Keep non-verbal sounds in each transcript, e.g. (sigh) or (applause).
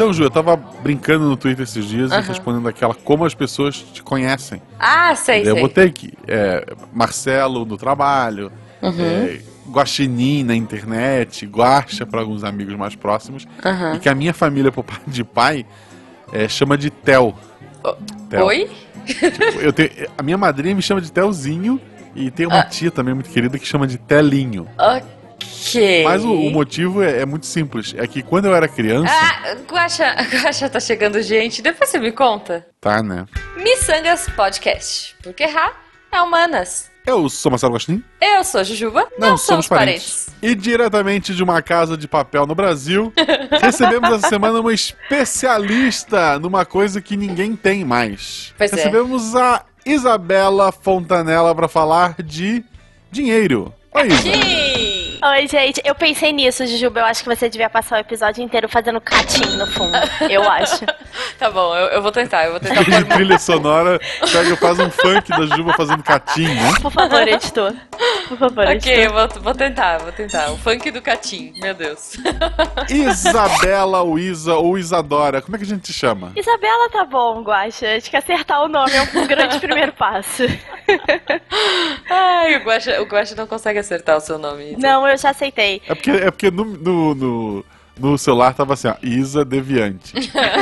Então, Ju, eu tava brincando no Twitter esses dias e Aham. respondendo aquela como as pessoas te conhecem. Ah, sei, eu sei. botei aqui, é, Marcelo no trabalho, Uhum. é, Guaxinim na internet, Guaxa para alguns amigos mais próximos, Aham. e que a minha família, por parte de pai, é, chama de Tel. Tel. Oi? Tipo, eu tenho, a minha madrinha me chama de Telzinho, e tem Ah. uma tia também muito querida que chama de Telinho. Ok. Mas o, o motivo é, é muito simples, é que quando eu era criança, Ah, Guaxa, (laughs) Guaxa tá chegando gente. Depois você me conta. tá, né? Missangas Podcast. Porque errar é humanas. Eu sou Marcelo Guaxinim. Eu sou Jujuba. Não, somos parentes. E diretamente de uma casa de papel no Brasil, (laughs) recebemos essa semana uma especialista numa coisa que ninguém tem mais. Pois é. recebemos a Isabela Fontanella para falar de dinheiro. Oi, Isa. Oi, gente. Eu pensei nisso, Jujuba. Eu acho que você devia passar o episódio inteiro fazendo catim no fundo. (laughs) Eu acho. Tá bom, eu, eu vou tentar. Eu vou tentar De trilha sonora, pega, faz um funk da Juba fazendo catim, né? Por favor, editor. Por favor, Ok, editor. eu vou, vou tentar, vou tentar. O funk do Catim, meu Deus. (laughs) Isabela, ou Isa, ou Isadora, como é que a gente te chama? Isabela tá bom, Guaxa. Acho que acertar o nome é um (laughs) grande primeiro passo. Ai, o Guaxa, o Guaxa não consegue acertar o seu nome. Não, eu já aceitei. É porque, é porque no, no, no, no celular tava assim, ó, Isa Deviante.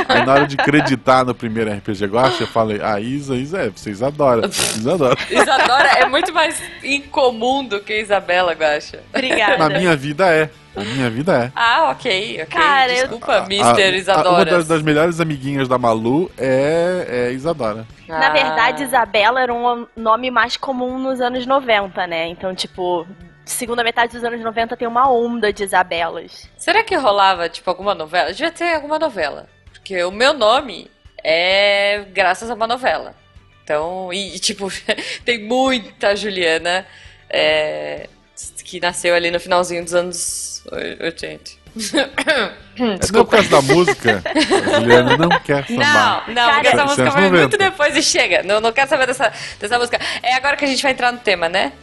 Aí na hora de acreditar no primeiro RPG Guacha, eu falei, ah, Isa, Isa, é, vocês adoram. Isadora. (laughs) Isadora é muito mais incomum do que Isabela, Guaxa. Obrigada. Na minha vida é. Na minha vida é. Ah, ok, ok. Cara, eu- Desculpa, A- Mr. a- Uma Isadora. das, das melhores amiguinhas da Malu é, é Isadora. Ah. Na verdade, Isabela era um nome mais comum nos anos 90, né? Então, tipo, segunda metade dos anos 90 tem uma onda de Isabelas. Será que rolava, tipo, alguma novela? Devia ter alguma novela. Porque o meu nome é graças a uma novela. Então, e, e, tipo, (laughs) tem muita Juliana é, que nasceu ali no finalzinho dos anos oi- 80. É (coughs) não por causa da música, a Juliana não quer sambar. Não, não, porque essa música foi 90. muito depois e chega. Não, não quero saber dessa, dessa música. É agora que a gente vai entrar no tema, né?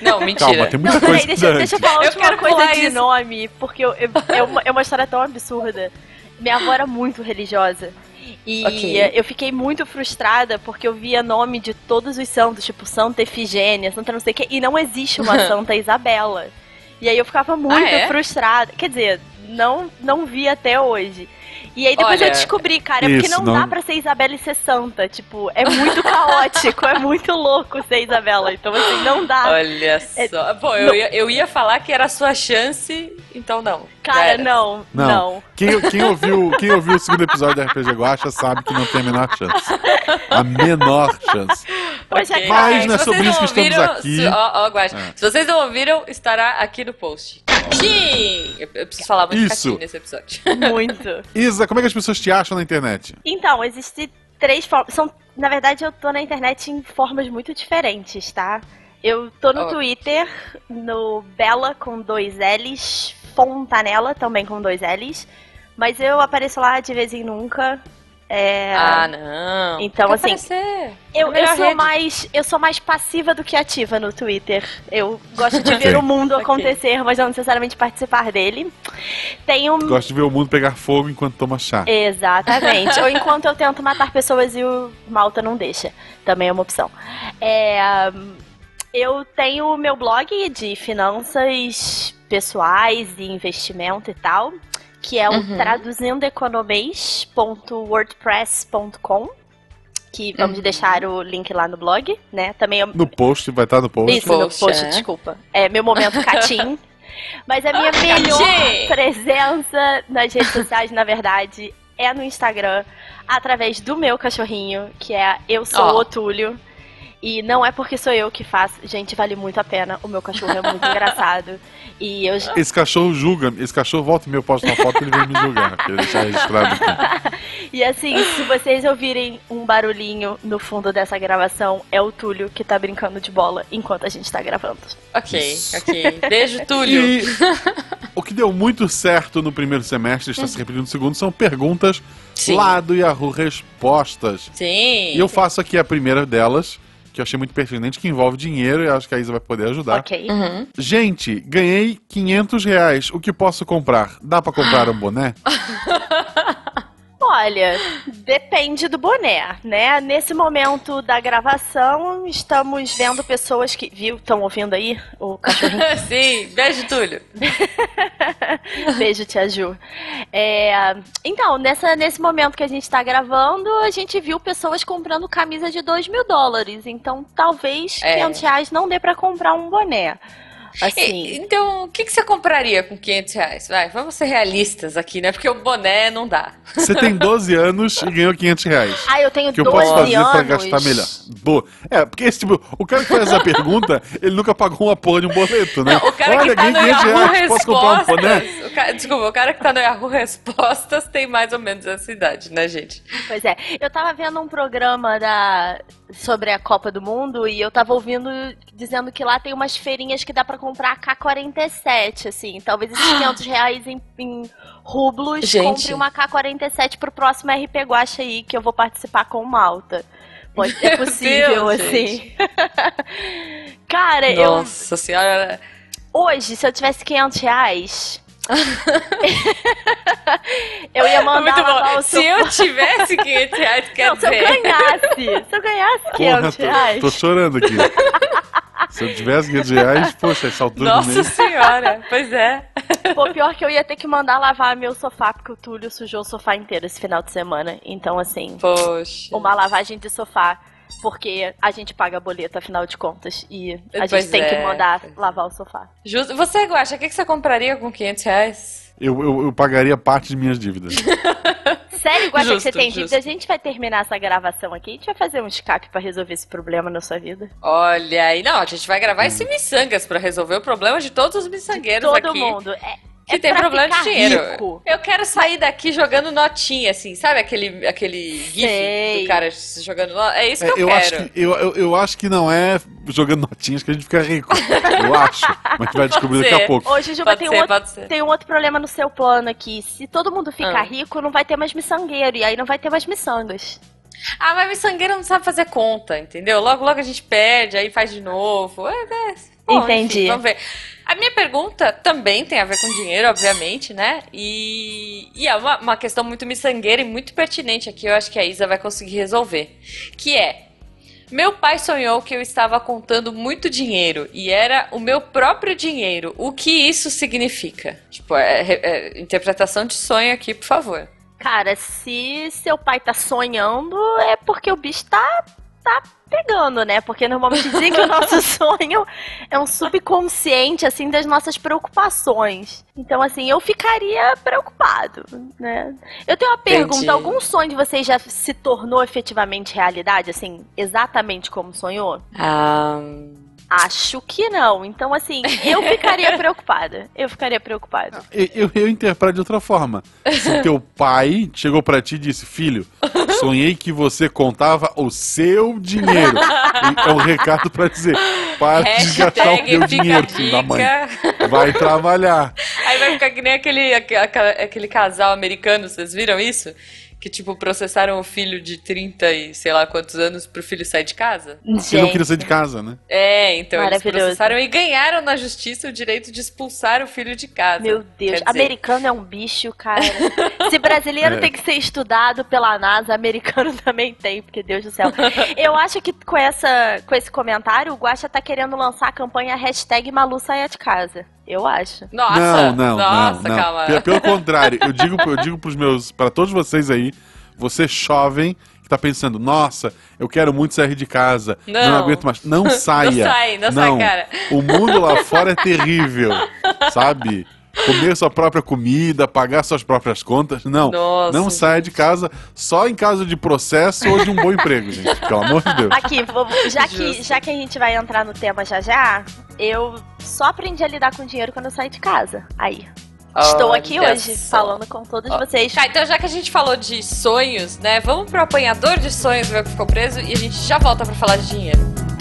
Não, mentira. Calma, tem muita Não, coisa peraí, deixa, deixa eu falar Eu última quero coisa de isso. nome, porque eu- eu- é, uma, é uma história tão absurda. Minha avó era muito religiosa. E Ok. eh, eu fiquei muito frustrada porque eu via nome de todos os santos, tipo Santa Efigênia, Santa não sei o que, e não existe uma (laughs) Santa Isabela. E aí eu ficava muito Ah, é? frustrada. Quer dizer, não, não vi até hoje. E aí depois Olha, eu descobri, cara, é porque isso, não, não- dá pra ser Isabela e ser santa. Tipo, é muito caótico, é muito louco ser Isabela. Então, assim, não dá. Olha só. Pô, eu, ia, eu ia falar que era a sua chance, então não. Cara, não, Não. não. Quem, quem ouviu, quem ouviu o segundo episódio da RPG Guacha sabe que não tem a menor chance. A menor chance. Pois é, Ok. Mas não é Se sobre vocês isso que estamos ouviram, aqui. Se, ó, ó, Guaxa, É. se vocês não ouviram, estará aqui no post. Eu, eu preciso falar muito Isso. nesse episódio. (laughs) Muito. Isa, como é que as pessoas te acham na internet? Então, existem três formas. São, na verdade, eu tô na internet em formas muito diferentes, tá? Eu tô no Oh. Twitter, no Bela com dois L's, Fontanella também com dois L's. Mas eu apareço lá de vez em nunca. É, Ah, não. Então, assim, aparecer. eu, É eu sou rede. mais eu sou mais passiva do que ativa no Twitter. Eu gosto de (laughs) ver o mundo Ok. acontecer, mas não necessariamente participar dele. Um Gosto de ver o mundo pegar fogo enquanto toma chá. Exatamente. Ou (laughs) enquanto eu tento matar pessoas e o Malta não deixa. Também é uma opção. É, eu tenho o meu blog de finanças pessoais e investimento e tal, que é o Uhum. traduzindoeconomês.wordpress.com. Que vamos Uhum. deixar o link lá no blog, né? Também é No post, vai estar no post. isso, no Post, post, é. desculpa. É meu momento catim. (laughs) Mas a minha melhor Catim! presença nas redes sociais, na verdade, é no Instagram, através do meu cachorrinho, que é Eu Sou Ó. o Otúlio. E não é porque sou eu que faço. Gente, vale muito a pena. O meu cachorro é muito (laughs) engraçado. E eu Esse cachorro julga, esse cachorro volta e meia eu posto uma foto ele vem me julgar. Queria deixar registrado aqui. (laughs) E assim, se vocês ouvirem um barulhinho no fundo dessa gravação, é o Túlio que tá brincando de bola enquanto a gente tá gravando. Ok, ok. Beijo, Túlio. E (laughs) o que deu muito certo no primeiro semestre, está se repetindo no segundo, são perguntas Sim. lá do Yahoo Respostas. Sim. E eu faço aqui a primeira delas, que eu achei muito pertinente, que envolve dinheiro e acho que a Isa vai poder ajudar. Ok. Uhum. Gente, ganhei 500 reais. O que posso comprar? Dá pra comprar um boné? (laughs) Olha, depende do boné, né? Nesse momento da gravação, estamos vendo pessoas que. Viu? Estão ouvindo aí o cachorrinho? (laughs) Sim, beijo, Túlio. (laughs) Beijo, Tia Ju. É, então, nessa, nesse momento que a gente tá gravando, a gente viu pessoas comprando camisa de 2 mil dólares. Então, talvez É. 500 reais não dê pra comprar um boné. Assim. E- então, o que, que você compraria com 500 reais? Vai, vamos ser realistas aqui, né? Porque o boné não dá. Você tem 12 anos e ganhou 500 reais. Ah, eu tenho O que eu 12 posso fazer anos. pra gastar melhor? Boa. É, porque esse tipo, o cara que faz essa pergunta, ele nunca pagou uma porra de um boleto, né? O cara Olha, que tá no ganhei 500 Yahoo reais, posso comprar um boné? Respostas. o cara- desculpa, o cara que tá no Yahoo Respostas tem mais ou menos essa idade, né, gente? Pois é, eu tava vendo um programa da sobre a Copa do Mundo e eu tava ouvindo dizendo que lá tem umas feirinhas que dá pra comprar K-47, assim. Talvez esses 500 reais em, em rublos Gente. compre uma K-47 pro próximo RP Guacha aí, que eu vou participar com o Malta. Pode ser (laughs) possível, Deus, assim. (laughs) Cara, eu Nossa senhora. hoje, se eu tivesse 500 reais... (laughs) eu ia mandar Muito lavar bom. o Se seu eu tivesse 500 reais, quer Não, se eu dizer. ganhasse, se eu ganhasse 500 Porra, reais. tô, tô chorando aqui. Se eu tivesse 500 (laughs) reais, poxa, essa altura Nossa mês. senhora, pois é. Pô, pior que eu ia ter que mandar lavar meu sofá, porque o Túlio sujou o sofá inteiro esse final de semana. Então, assim, Poxa. uma lavagem de sofá, porque a gente paga boleto, afinal de contas. E a Pois gente tem que é, mandar pois é. lavar o sofá. Justo. Você, Guaxa, o que, que você compraria com 500 reais? Eu, eu, eu pagaria parte de minhas dívidas. (laughs) Sério, Guaxa, que você tem justo. dívida? A gente vai terminar essa gravação aqui. A gente vai fazer um escape pra resolver esse problema na sua vida. Olha aí. Não, a gente vai gravar esse miçangas pra resolver o problema de todos os miçangueiros Todo aqui. mundo. É, Que é tem problema de dinheiro. rico. Eu quero sair daqui jogando notinha, assim, sabe aquele, aquele gif Sei. do cara jogando notinha? É isso que É, eu, eu, quero. acho que, eu, eu, eu acho que não é jogando notinhas que a gente fica rico. Eu acho. Mas a gente vai (laughs) descobrir daqui ser. a pouco. Hoje, Juba, tem um ser, outro pode ser. Tem um outro problema no seu plano aqui. Se todo mundo ficar Ah. rico, não vai ter mais miçangueiro. E aí não vai ter mais miçangas. Ah, mas miçangueiro não sabe fazer conta, entendeu? Logo, logo a gente perde, aí faz de novo. É, é. Bom, Entendi. enfim, vamos ver. A minha pergunta também tem a ver com dinheiro, obviamente, né? E, e é uma, uma questão muito miçangueira e muito pertinente aqui, eu acho que a Isa vai conseguir resolver. Que é, meu pai sonhou que eu estava contando muito dinheiro e era o meu próprio dinheiro. O que isso significa? Tipo, é, é, interpretação de sonho aqui, por favor. Cara, se seu pai tá sonhando, é porque o bicho tá, tá pegando, né? Porque normalmente dizem que o nosso (laughs) sonho é um subconsciente, assim, das nossas preocupações. Então, assim, eu ficaria preocupado, né? Eu tenho uma pergunta: Entendi. algum sonho de vocês já se tornou efetivamente realidade, assim, exatamente como sonhou? Ah, Acho que não. Então, assim, eu ficaria (laughs) preocupada. Eu ficaria preocupada. Eu, eu, eu interpreto de outra forma. Se (laughs) teu pai chegou pra ti e disse, filho, sonhei que você contava o seu dinheiro. E é um recado pra dizer, para de gastar o hashtag teu fica dinheiro, a filho da mãe. dica. Vai trabalhar. Aí vai ficar que nem aquele, aque- aquela- aquele casal americano, vocês viram isso? Que, tipo, processaram o filho de 30 e sei lá quantos anos pro filho sair de casa? Você não queria sair de casa, né? É, então eles processaram e ganharam na justiça o direito de expulsar o filho de casa. Meu Deus, dizer, americano é um bicho, cara. (laughs) Se brasileiro É. tem que ser estudado pela NASA, americano (laughs) também tem, porque Deus do céu. Eu acho que com, essa, com esse comentário, o Guaxa tá querendo lançar a campanha hashtag Malu saia de casa. Eu acho. Nossa, não, não, nossa, não, não. calma. Pelo, pelo contrário, eu digo, eu digo pros meus, para todos vocês aí, você jovem que tá pensando, nossa, eu quero muito sair de casa, não, Não. aguento mais, não (laughs) saia. sai, não sai, cara. O mundo lá fora é terrível, sabe? Comer sua própria comida, pagar suas próprias contas, não. Nossa, não saia de casa só em caso de processo ou de um bom emprego, gente. Pelo amor de Deus. Aqui, já que, já que a gente vai entrar no tema já já, eu só aprendi a lidar com dinheiro quando eu saí de casa. Aí. Estou aqui Olha hoje só. falando com todos vocês. Tá, então já que a gente falou de sonhos, né? Vamos pro apanhador de sonhos, ver o que ficou preso, e a gente já volta pra falar de dinheiro.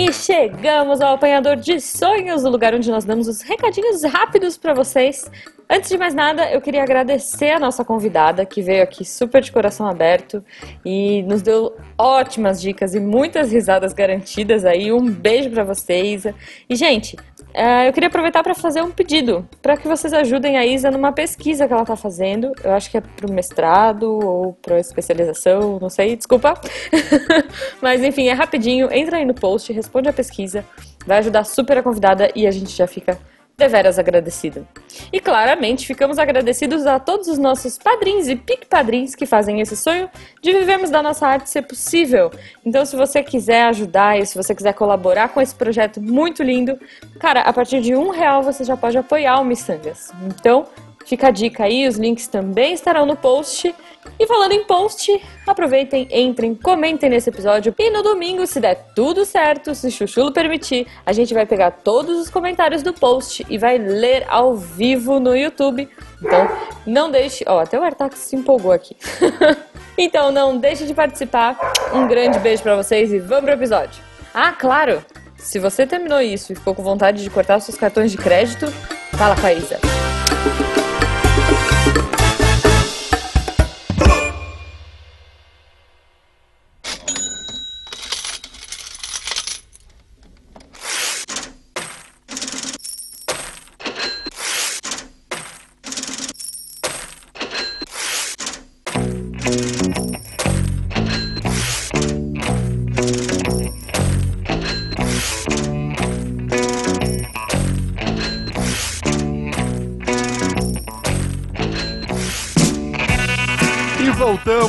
E chegamos ao apanhador de sonhos, o lugar onde nós damos os recadinhos rápidos pra vocês Antes de mais nada, eu queria agradecer a nossa convidada que veio aqui super de coração aberto e nos deu ótimas dicas e muitas risadas garantidas aí. Um beijo para vocês. E gente, é, eu queria aproveitar para fazer um pedido para que vocês ajudem a Isa numa pesquisa que ela está fazendo. Eu acho que é para o mestrado ou para especialização, não sei, desculpa. (laughs) Mas enfim, é rapidinho. Entra aí no post, responde a pesquisa. Vai ajudar super a convidada e a gente já fica deveras agradecido. E claramente ficamos agradecidos a todos os nossos padrinhos e pic-padrinhos que fazem esse sonho de vivermos da nossa arte ser possível. Então, se você quiser ajudar e se você quiser colaborar com esse projeto muito lindo, cara, a partir de um real você já pode apoiar o Missangas. Então, fica a dica aí, os links também estarão no post. E falando em post, aproveitem, entrem, comentem nesse episódio. E no domingo, se der tudo certo, se Chuchulo permitir, a gente vai pegar todos os comentários do post e vai ler ao vivo no YouTube. Então, não deixe. Ó, até o Artax se empolgou aqui. (laughs) então, não deixe de participar. Um grande beijo para vocês e vamos pro episódio. Ah, claro! Se você terminou isso e ficou com vontade de cortar seus cartões de crédito, fala com a Isa.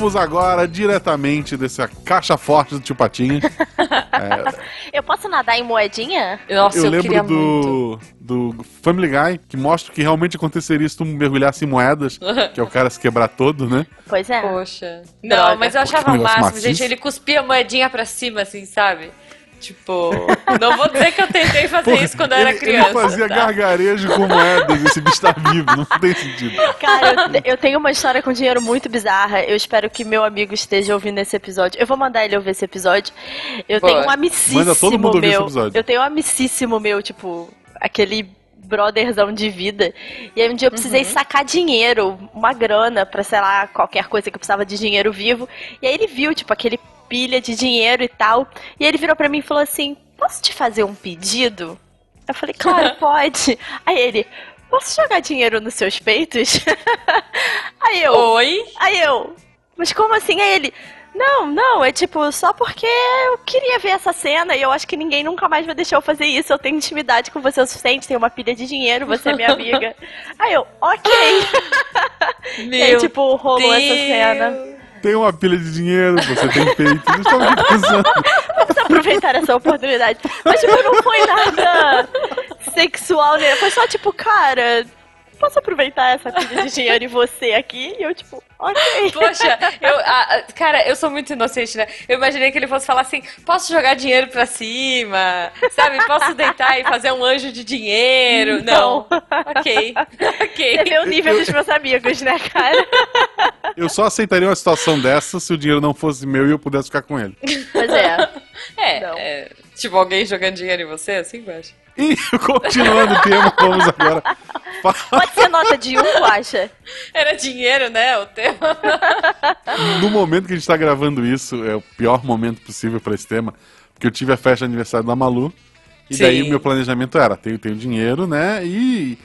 Vamos agora diretamente dessa caixa forte do tio Patinhas. (laughs) é... Eu posso nadar em moedinha? Nossa, eu, eu lembro do, do Family Guy, que mostra que realmente aconteceria se tu mergulhasse em moedas, (laughs) que é o cara se quebrar todo, né? Pois é. Poxa. Não, Droga. mas eu achava o máximo, maciço. gente. Ele cuspia a moedinha pra cima, assim, sabe? Tipo, não vou dizer que eu tentei fazer isso quando eu era criança. Ele fazia tá? gargarejo com moedas, esse bicho tá vivo, não tem sentido. Cara, eu, eu, tenho uma história com dinheiro muito bizarra. Eu espero que meu amigo esteja ouvindo esse episódio. Eu vou mandar ele ouvir esse episódio. Eu Boa. tenho um amicíssimo Manda todo mundo ouvir meu. Esse episódio. Eu tenho um amicíssimo meu, tipo, aquele brotherzão de vida. E aí um dia eu precisei uhum. sacar dinheiro, uma grana, pra, sei lá, qualquer coisa que eu precisava de dinheiro vivo. E aí ele viu, tipo, aquele pilha de dinheiro e tal. E ele virou para mim e falou assim: Posso te fazer um pedido? Eu falei, claro, (laughs) pode. Aí ele, posso jogar dinheiro nos seus peitos? (laughs) aí eu. Oi? Aí eu. Mas como assim? Aí ele. Não, não, é tipo, só porque eu queria ver essa cena e eu acho que ninguém nunca mais vai deixar eu fazer isso. Eu tenho intimidade com você o suficiente, tenho uma pilha de dinheiro, você é minha (laughs) amiga. aí eu, ok. Meu e aí, tipo, rolou Deus. essa cena tem uma pilha de dinheiro, você tem peito. Eu estava aqui pensando. Vamos aproveitar essa oportunidade. Mas, tipo, não foi nada sexual, né? Foi só, tipo, cara, posso aproveitar essa pilha de dinheiro e você aqui? E eu, tipo, ok. (laughs) Poxa, eu, a, cara, eu sou muito inocente, né? Eu imaginei que ele fosse falar assim: posso jogar dinheiro pra cima? Sabe? Posso deitar e fazer um anjo de dinheiro? Não. não. Ok. Ok. Vê o nível dos meus amigos, né, cara? Eu só aceitaria uma situação dessa se o dinheiro não fosse meu e eu pudesse ficar com ele. Pois é. É, é tipo alguém jogando dinheiro em você, assim, Guaxa? E continuando o tema, vamos agora. Pode ser nota de um, acha? Era dinheiro, né? O tema. No momento que a gente está gravando isso, é o pior momento possível para esse tema, porque eu tive a festa de aniversário da Malu. E Sim. daí o meu planejamento era: tenho, tenho dinheiro, né? E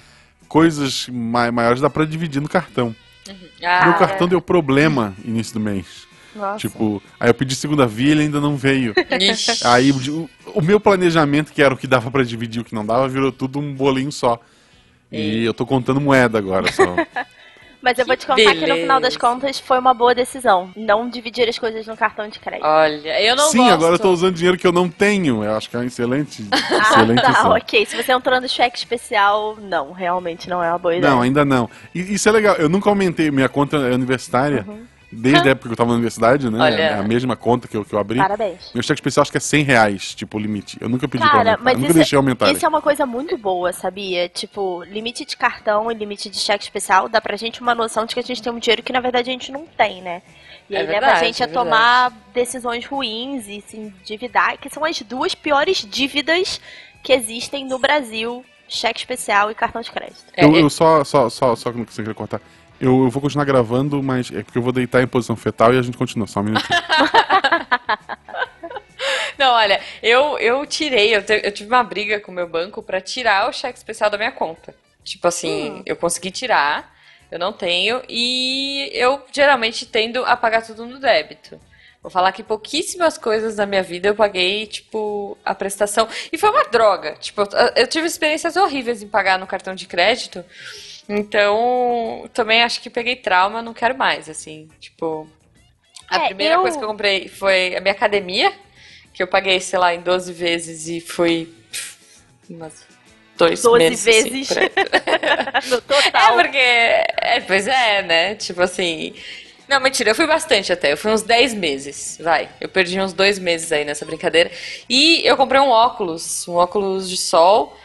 coisas maiores dá para dividir no cartão. Uhum. Ah, meu cartão é. deu problema início do mês. Nossa. Tipo, aí eu pedi segunda via e ele ainda não veio. Ixi. Aí o, o, meu planejamento, que era o que dava para dividir e o que não dava, virou tudo um bolinho só. E, e eu tô contando moeda agora só. (laughs) Mas eu vou te contar Beleza. que no final das contas foi uma boa decisão. Não dividir as coisas no cartão de crédito. Olha, eu não Sim, gosto. agora eu tô usando dinheiro que eu não tenho. Eu acho que é um excelente. (laughs) ah, excelente tá, ok. Se você entrou no cheque especial, não, realmente não é uma boa ideia. Não, ainda não. E isso é legal. Eu nunca aumentei minha conta universitária. Uhum desde a época que eu tava na universidade, né? Olha. É a mesma conta que eu, que eu abri. Parabéns. Meu cheque especial acho que é 100 reais, tipo, o limite. Eu nunca pedi Cara, pra aumentar. Mas eu nunca isso, deixei aumentar. Isso é uma coisa muito boa, sabia? Tipo, limite de cartão e limite de cheque especial dá pra gente uma noção de que a gente tem um dinheiro que na verdade a gente não tem, né? E é aí verdade, leva a gente é a tomar decisões ruins e se endividar, que são as duas piores dívidas que existem no Brasil cheque especial e cartão de crédito. É, Eu, é- eu só, só, só, só que você queria cortar. Eu, eu vou continuar gravando, mas é porque eu vou deitar em posição fetal e a gente continua. Só um minutinho. (laughs) Não, olha, eu, eu tirei, eu, te- eu tive uma briga com o meu banco pra tirar o cheque especial da minha conta. Tipo assim, eu consegui tirar, eu não tenho, e eu geralmente tendo a pagar tudo no débito. Vou falar que pouquíssimas coisas na minha vida eu paguei, tipo, a prestação. E foi uma droga. Tipo, eu tive experiências horríveis em pagar no cartão de crédito. Então, também acho que peguei trauma, não quero mais, assim. Tipo, a É, primeira eu- coisa que eu comprei foi a minha academia, que eu paguei, sei lá, em 12 vezes e foi pff, umas dois 12 meses. assim, vezes. por aí. (laughs) no É, total. porque. É, pois é, né? Tipo assim. Não, mentira, eu fui bastante até. Eu fui uns 10 meses, vai. Eu perdi uns dois meses aí nessa brincadeira. E eu comprei um óculos, um óculos de sol.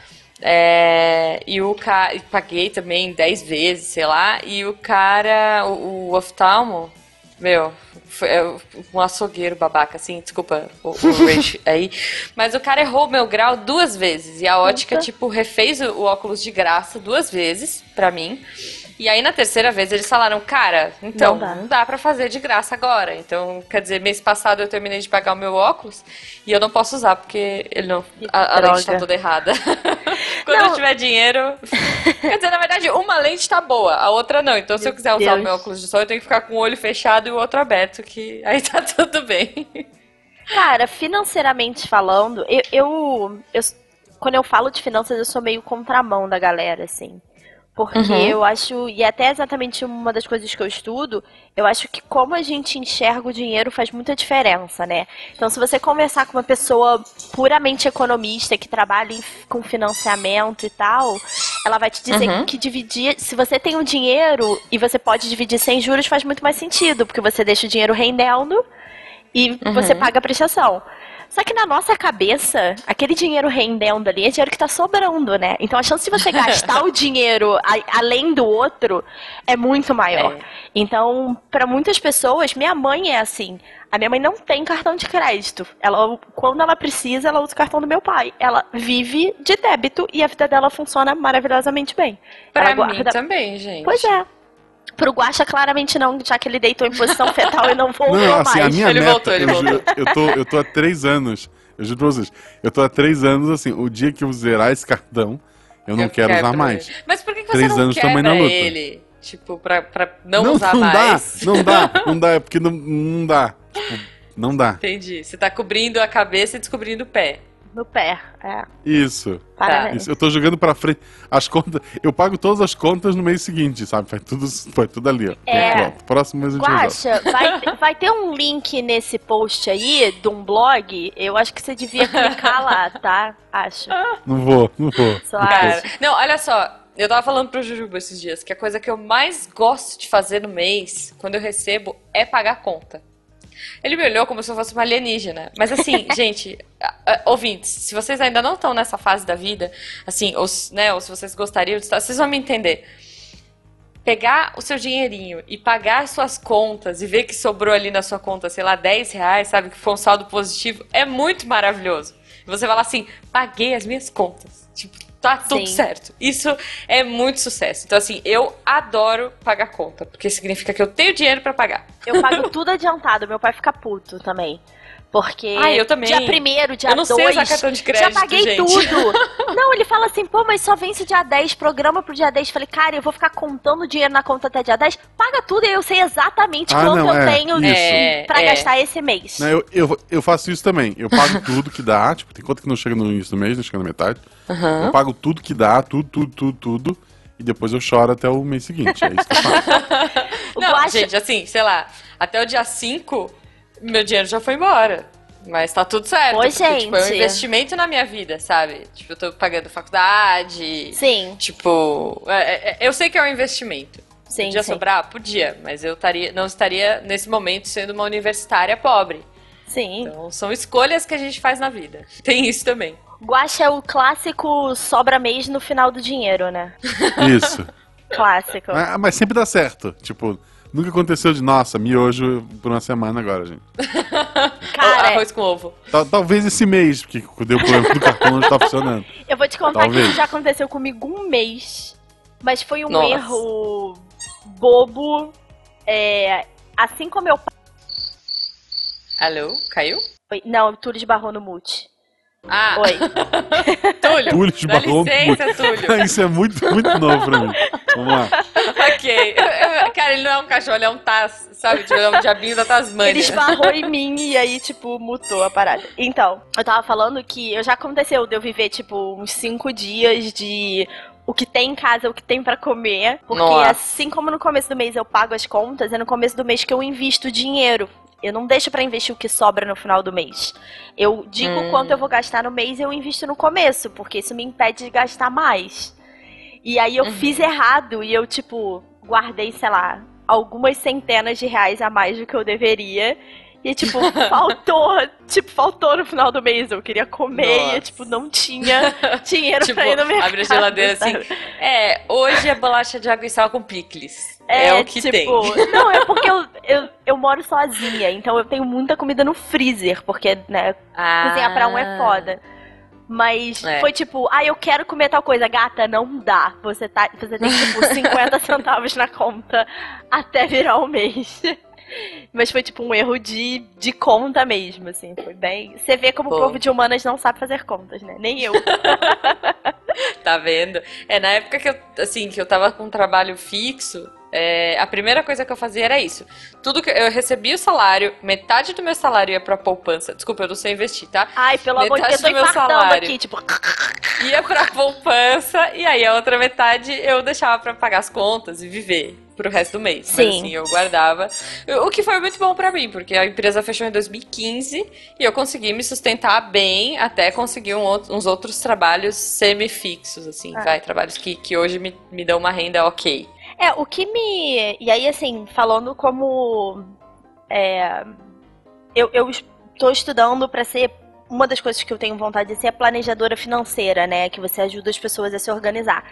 É, e o cara. Paguei também 10 vezes, sei lá. E o cara, o, o oftalmo, meu, um açougueiro babaca, assim, desculpa o, o (laughs) rage aí. Mas o cara errou meu grau duas vezes. E a ótica, Puta. tipo, refez o, o óculos de graça duas vezes pra mim. E aí na terceira vez eles falaram, cara, então, Não dá. não dá pra fazer de graça agora. Então, quer dizer, mês passado eu terminei de pagar o meu óculos e eu não posso usar porque ele não, a, a lente tá toda errada. (laughs) Quando Não. eu tiver dinheiro. (laughs) Quer dizer, na verdade, uma lente tá boa, a outra não. Então, se eu Meu quiser usar o meu óculos de sol, eu tenho que ficar com o olho fechado e o outro aberto, que aí tá (laughs) tudo bem. Cara, financeiramente falando, eu, eu, eu- Quando eu falo de finanças, eu sou meio contramão da galera, assim. Porque Uhum. eu acho, e até exatamente uma das coisas que eu estudo, eu acho que como a gente enxerga o dinheiro faz muita diferença, né? Então, se você conversar com uma pessoa puramente economista que trabalha em- com financiamento e tal, ela vai te dizer Uhum. que dividir, se você tem um dinheiro e você pode dividir sem juros, faz muito mais sentido, porque você deixa o dinheiro rendendo e você paga a prestação. Só que na nossa cabeça, aquele dinheiro rendendo ali é dinheiro que tá sobrando, né? Então a chance de você gastar (laughs) o dinheiro a- além do outro é muito maior. É. Então, pra muitas pessoas, minha mãe é assim. A minha mãe não tem cartão de crédito. Ela, quando ela precisa, ela usa o cartão do meu pai. Ela vive de débito e a vida dela funciona maravilhosamente bem. Pra ela mim guarda- também, gente. Pois é. Pro Guaxa, claramente não, já que ele deitou em posição fetal e não voltou Não, assim, a mais. minha Ele meta. voltou, ele eu, voltou. eu, tô, eu tô há três anos. Eu juro pra vocês. Eu tô há três anos, assim, o dia que eu zerar esse cartão, eu não Eu quero usar mais. ele. Mas por que, que Três você não anos também na luta. ele? Tipo, pra, pra não, não, usar não mais? dá, não dá, (laughs) não dá, é porque não, não dá. Tipo, não dá. Entendi. Você tá cobrindo a cabeça e descobrindo o pé. No pé, é. Isso. Parabéns. Isso, eu tô jogando pra frente. As contas. Eu pago todas as contas no mês seguinte, sabe? Faz tudo, faz tudo ali, ó. É. Pronto. Próximo mês a gente. Guaxa, vai, (laughs) vai ter um link nesse post aí de um blog. Eu acho que você devia clicar lá, tá? Acho. Não vou, não vou. Só Cara, não, olha só. Eu tava falando pro Jujuba esses dias que a coisa que eu mais gosto de fazer no mês, quando eu recebo, é pagar a conta. Ele me olhou como se eu fosse uma alienígena. Mas assim, (laughs) gente, ouvintes, se vocês ainda não estão nessa fase da vida, assim, ou, né, ou se vocês gostariam de estar, vocês vão me entender. Pegar o seu dinheirinho e pagar as suas contas e ver que sobrou ali na sua conta, sei lá, 10 reais, sabe, que foi um saldo positivo, é muito maravilhoso. Você fala assim, paguei as minhas contas. Tipo, tá tudo Sim. certo. Isso é muito sucesso. Então, assim, eu adoro pagar conta, porque significa que eu tenho dinheiro pra pagar. Eu pago tudo adiantado. Meu pai fica puto também. Porque Ah, eu também. dia primeiro, dia Eu não sei 2, usar cartão de crédito, já paguei gente. tudo. (laughs) Não, ele fala assim, pô, mas só vence dia 10, programa pro dia 10. Falei, cara, eu vou ficar contando dinheiro na conta até dia 10. Paga tudo e eu sei exatamente Ah, quanto não, eu é, tenho isso. É, pra é. gastar esse mês. Não, eu, eu, eu faço isso também. Eu pago (laughs) tudo que dá. Tipo, tem conta que não chega no início do mês, não chega na metade. Aham. Eu pago tudo que dá, tudo, tudo, tudo, tudo. E depois eu choro até o mês seguinte. É isso que eu faço. (laughs) Não, Guaxa- gente, assim, sei lá, até o dia 5, meu dinheiro já foi embora. Mas tá tudo certo. Oi, porque, tipo, é um gente. investimento na minha vida, sabe? Tipo, eu tô pagando faculdade. Sim, Tipo, é- é- eu sei que é um investimento. sim, Podia sim. sobrar? Podia, mas eu taria, não estaria, nesse momento, sendo uma universitária pobre. Sim. Então, são escolhas que a gente faz na vida. (laughs) Tem isso também. Guaxa é o clássico sobra mês no final do dinheiro, né? Isso. (laughs) Clássico. Ah, mas sempre dá certo. Tipo, Nunca aconteceu de, nossa, miojo por uma semana agora, gente. (laughs) Cara, Arroz com ovo. Tal- Talvez esse mês, porque deu problema do cartão não tá funcionando. eu vou te contar Talvez. que isso já aconteceu comigo um mês. Mas foi um Nossa. erro bobo. É, assim como eu. Alô? Caiu? Não, o Túlio esbarrou no mute. Ah, Oi. (laughs) Túlio. Túlio Dá esbarrou no licença, Túlio. (laughs) Isso é muito, muito novo pra mim. Vamos lá. ok. Cara, ele não é um cachorro, ele é um Taz, sabe? Tipo, ele é um diabinho da Tasmânia. Ele esbarrou em mim e aí, tipo, mutou a parada. Então, eu tava falando que eu já aconteceu de eu viver, tipo, uns cinco dias de o que tem em casa, o que tem pra comer. Porque Nossa. assim como no começo do mês eu pago as contas, é no começo do mês que eu invisto dinheiro. Eu não deixo pra investir o que sobra no final do mês. Eu digo Hum. quanto eu vou gastar no mês e eu invisto no começo, porque isso me impede de gastar mais. E aí eu Uhum. fiz errado e eu, tipo, guardei, sei lá, algumas centenas de reais a mais do que eu deveria. E, tipo, faltou, (laughs) tipo, faltou no final do mês. Eu queria comer Nossa. e, tipo, não tinha (laughs) dinheiro Tipo, pra ir no mercado. abre a geladeira assim. sabe? É, hoje é bolacha de água e sal com picles. É, o que tipo, tem. (laughs) Não, é porque eu, eu, eu moro sozinha, então eu tenho muita comida no freezer, porque, né, cozinhar pra um é foda. Mas É. foi tipo, ah, eu quero comer tal coisa. Gata, não dá. Você, tá, você tem, tipo, 50 centavos na conta até virar o mês. Mas foi tipo um erro de, de conta mesmo, assim. Foi bem. Você vê como Pô. o povo de humanas não sabe fazer contas, né? Nem eu. (laughs) Tá vendo? É, na época que eu, assim, que eu tava com um trabalho fixo, é, a primeira coisa que eu fazia era isso. Tudo que eu recebia o salário, metade do meu salário ia pra poupança. Desculpa, eu não sei investir, tá? Ai, pelo amor de Metade Deus, eu tô meu salário. aqui, tipo. Ia pra poupança e aí a outra metade eu deixava pra pagar as contas e viver pro resto do mês. Sim. Mas assim, eu guardava. O que foi muito bom pra mim, porque a empresa fechou em 2015 e eu consegui me sustentar bem até conseguir um outro- uns outros trabalhos semi-fixos, assim, Ah. vai, trabalhos que, que hoje me, me dão uma renda ok. É, o que me. E aí, assim, falando como. É, eu, eu estou estudando pra ser. Uma das coisas que eu tenho vontade de ser é planejadora financeira, né? Que você ajuda as pessoas a se organizar.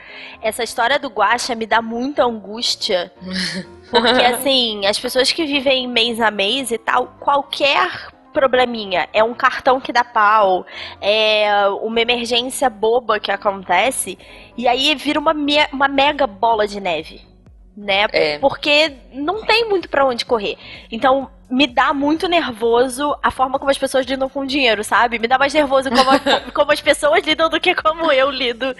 Essa história do guacha me dá muita angústia. (laughs) Porque, assim, as pessoas que vivem mês a mês e tal, qualquer probleminha é um cartão que dá pau, é uma emergência boba que acontece, e aí vira uma, me- uma mega bola de neve. Né? É. Porque não tem muito pra onde correr. Então, me dá muito nervoso a forma como as pessoas lidam com dinheiro, sabe? Me dá mais nervoso como, (laughs) como as pessoas lidam do que como eu lido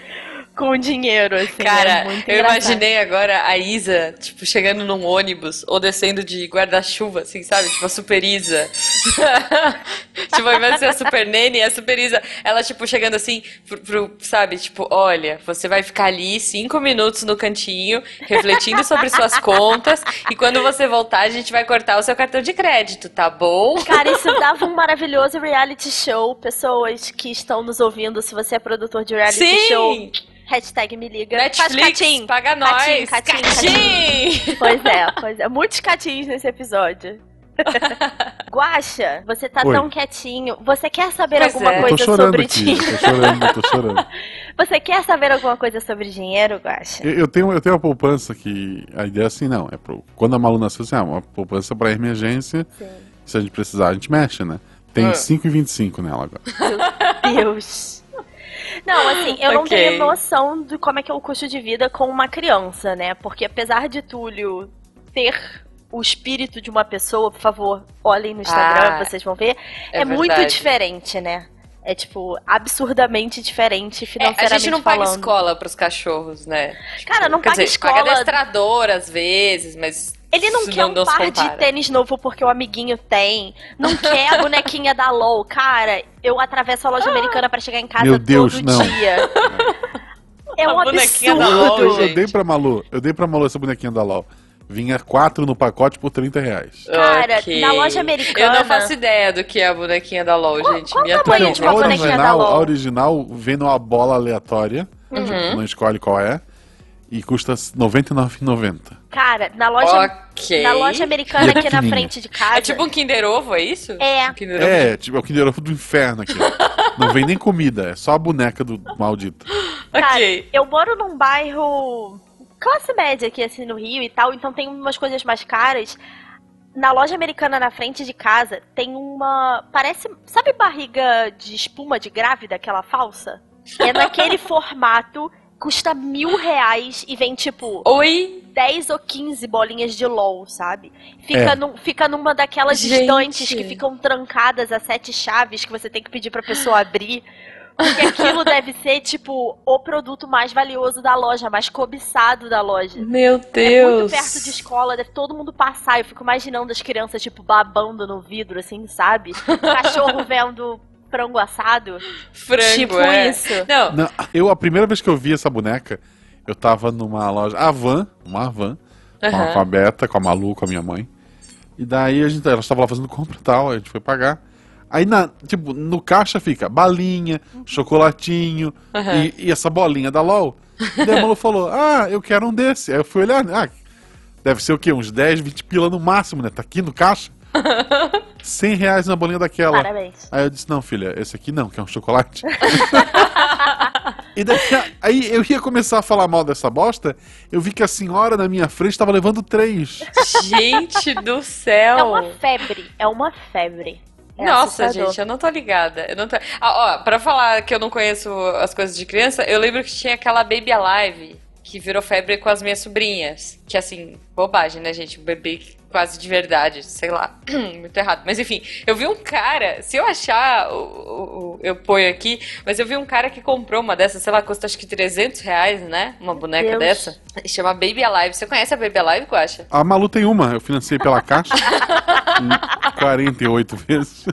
com dinheiro, assim. Cara, é eu imaginei agora a Isa, tipo, chegando num ônibus ou descendo de guarda-chuva, assim, sabe? Tipo, a Super Isa. (laughs) tipo, ao invés de ser a Super Nene, a Super Isa, ela, tipo, chegando assim, pro, pro- sabe? Tipo, olha, você vai ficar ali cinco minutos no cantinho, refletindo sobre suas contas, e quando você voltar, a gente vai cortar o seu cartão de crédito, tá bom? Cara, isso dava um maravilhoso reality show. Pessoas que estão nos ouvindo, se você é produtor de reality show, Sim! Hashtag me liga. Netflix, catim. paga Catim, nós! catim, Catim! Pois é, pois é. Muitos catins nesse episódio. (laughs) Guaxa, você tá Oi. tão quietinho. Você quer saber Pois alguma é. Coisa sobre aqui, dinheiro? eu tô chorando, eu tô chorando. (laughs) Você quer saber alguma coisa sobre dinheiro, Guaxa? Eu, eu tenho, eu tenho uma poupança que a ideia é assim, não, é pro, quando a Malu nasceu, assim, ah, uma poupança pra emergência, se a gente precisar, a gente mexe, né? Tem Ah. 5,25 nela agora. Deus. Não, assim, eu não Ok. tenho noção de como é que é o custo de vida com uma criança, né? Porque apesar de Túlio ter o espírito de uma pessoa, por favor, olhem no Instagram, Ah, vocês vão ver. É, é muito diferente, né? É, tipo, absurdamente diferente É, financeiramente a gente não paga falando. escola pros cachorros, né? Cara, não Quer paga dizer, paga escola. adestrador às vezes, mas. Ele não quer um não se par de compara. tênis novo porque o amiguinho tem. Não quer a bonequinha da LOL. Cara, eu atravesso a loja americana pra chegar em casa Meu Deus, todo não. dia. (laughs) É um A bonequinha da absurdo. LOL, Eu, eu dei pra Malu, eu dei pra Malu essa bonequinha da LOL. Vinha quatro no pacote por 30 reais. Cara, Ok. na loja americana- Eu não faço ideia do que é a bonequinha da LOL, gente. qual Me uma a bonequinha da original, LOL? a original vem numa bola aleatória, Uhum. tipo, não escolhe qual é, e custa R$ 99,90. Cara, na loja, Ok. na loja americana é aqui na frente de casa. É tipo um Kinder Ovo, é isso? É. Um. É, tipo, é o Kinder Ovo do inferno aqui. não vem nem comida, é só a boneca do maldito. Cara, Ok. eu moro num bairro classe média aqui, assim, no Rio e tal, então tem umas coisas mais caras. Na loja americana na frente de casa tem uma. Parece. Sabe barriga de espuma de grávida, aquela falsa? É naquele (laughs) formato, custa mil reais e vem tipo. Oi? 10 ou 15 bolinhas de LOL, sabe? Fica, É. num- fica numa daquelas Gente. estantes que ficam trancadas a sete chaves que você tem que pedir pra pessoa abrir. Porque aquilo deve ser, tipo, o produto mais valioso da loja, mais cobiçado da loja. Meu É muito Deus. perto de escola, deve todo mundo passar. Eu fico imaginando as crianças, tipo, babando no vidro, assim, sabe? Cachorro vendo frango assado. Frango, tipo é. isso. Não, Não, eu, a primeira vez que eu vi essa boneca, eu tava numa loja, Avan, uma Avan, com, a, com a Beta, com a Malu, com a minha mãe. E daí a gente, ela estava lá fazendo compra e tal, a gente foi pagar. Aí, na, tipo, no caixa fica balinha, chocolatinho Aham. e, e essa bolinha da LOL. E (laughs) daí a Malu falou, ah, eu quero um desse. Aí eu fui olhar, ah, deve ser o quê? Uns 10, 20 pila no máximo, né? Tá aqui no caixa. (laughs) 100 reais na bolinha daquela. Parabéns. Aí eu disse, não, filha, esse aqui não, que é um chocolate. (laughs) e daí, aí eu ia começar a falar mal dessa bosta, eu vi que a senhora na minha frente estava levando três. gente do céu. É uma febre. É uma febre. É Nossa, assustador. gente, eu não tô ligada. Eu não tô... Ah, ó, pra falar que eu não conheço as coisas de criança, eu lembro que tinha aquela Baby Alive que virou febre com as minhas sobrinhas. Que assim, bobagem, né, gente? Um bebê quase de verdade, sei lá. (clears throat) Muito errado. Mas enfim, eu vi um cara, se eu achar, o- eu ponho aqui, mas eu vi um cara que comprou uma dessas, sei lá, custa acho que 300 reais, né? Uma boneca Deus. dessa. Chama Baby Alive. Você conhece a Baby Alive, Guaxa? A Malu tem uma, eu financei pela (laughs) caixa. em 48 vezes.